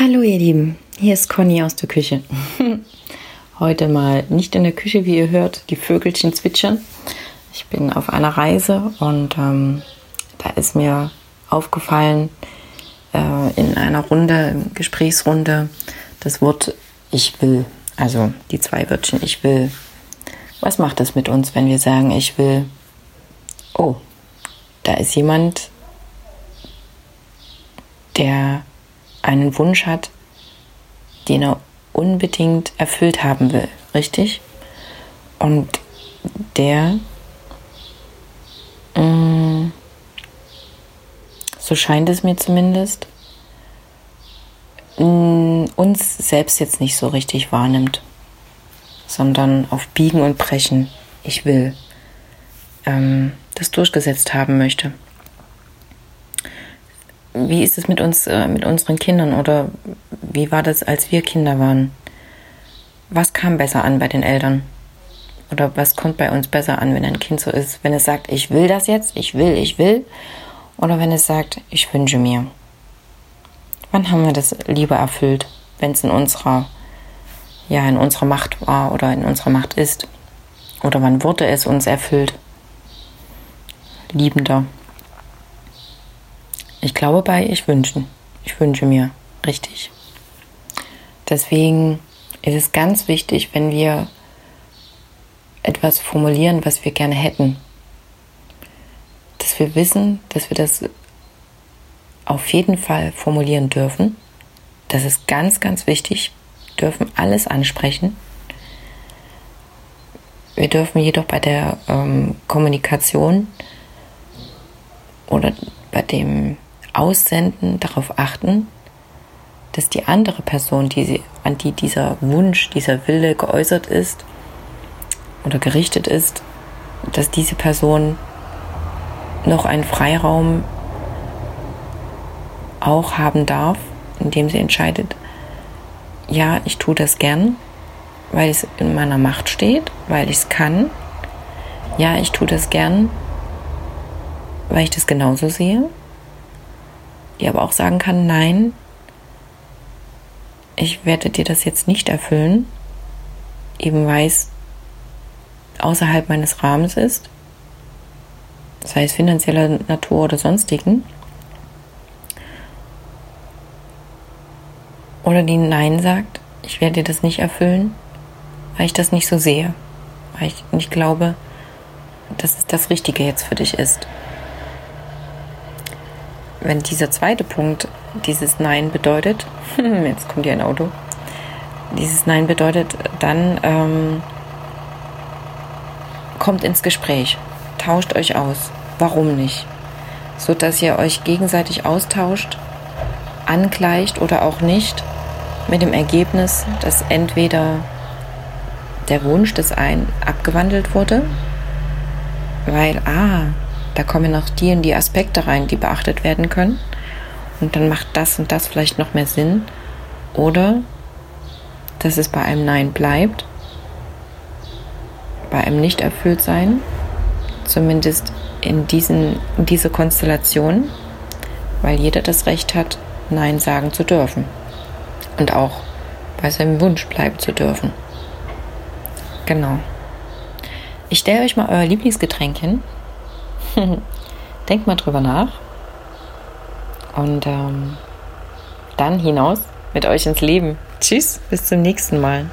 Hallo ihr Lieben, hier ist Conny aus der Küche. Heute mal nicht in der Küche, wie ihr hört, die Vögelchen zwitschern. Ich bin auf einer Reise und ähm, da ist mir aufgefallen äh, in einer Runde, Gesprächsrunde, das Wort ich will. Also die zwei Wörtchen ich will. Was macht das mit uns, wenn wir sagen ich will? Oh, da ist jemand, der einen Wunsch hat, den er unbedingt erfüllt haben will, richtig? Und der, mh, mm, so scheint es mir zumindest, mh, mm, uns selbst jetzt nicht so richtig wahrnimmt, sondern auf Biegen und Brechen, ich will, ähm, das durchgesetzt haben möchte wie ist es mit uns, äh, mit unseren Kindern oder wie war das, als wir Kinder waren? Was kam besser an bei den Eltern? Oder was kommt bei uns besser an, wenn ein Kind so ist? Wenn es sagt, ich will das jetzt, ich will, ich will. Oder wenn es sagt, ich wünsche mir. Wann haben wir das lieber erfüllt, wenn es in unserer, ja, in unserer Macht war oder in unserer Macht ist? Oder wann wurde es uns erfüllt? Liebender. Ich glaube bei ich wünschen. Ich wünsche mir. Richtig. Deswegen ist es ganz wichtig, wenn wir etwas formulieren, was wir gerne hätten, dass wir wissen, dass wir das auf jeden Fall formulieren dürfen. Das ist ganz, ganz wichtig. Wir dürfen alles ansprechen. Wir dürfen jedoch bei der ähm, Kommunikation oder bei dem Aussenden darauf achten, dass die andere Person, die sie, an die dieser Wunsch, dieser Wille geäußert ist oder gerichtet ist, dass diese Person noch einen Freiraum auch haben darf, indem sie entscheidet, ja, ich tue das gern, weil es in meiner Macht steht, weil ich es kann. Ja, ich tue das gern, weil ich das genauso sehe die aber auch sagen kann, nein, ich werde dir das jetzt nicht erfüllen, eben weil es außerhalb meines Rahmens ist, sei es finanzieller Natur oder sonstigen. Oder die Nein sagt, ich werde dir das nicht erfüllen, weil ich das nicht so sehe, weil ich nicht glaube, dass es das Richtige jetzt für dich ist wenn dieser zweite Punkt dieses Nein bedeutet, jetzt kommt hier ein Auto, dieses Nein bedeutet, dann ähm, kommt ins Gespräch, tauscht euch aus. Warum nicht? So dass ihr euch gegenseitig austauscht, angleicht oder auch nicht, mit dem Ergebnis, dass entweder der Wunsch des einen abgewandelt wurde, weil, ah, da kommen noch die und die Aspekte rein, die beachtet werden können. Und dann macht das und das vielleicht noch mehr Sinn. Oder dass es bei einem Nein bleibt, bei einem nicht erfüllt sein, zumindest in, diesen, in diese Konstellation, weil jeder das Recht hat, Nein sagen zu dürfen. Und auch bei seinem Wunsch bleiben zu dürfen. Genau. Ich stelle euch mal euer Lieblingsgetränk hin Denkt mal drüber nach. Und ähm, dann hinaus mit euch ins Leben. Tschüss, bis zum nächsten Mal.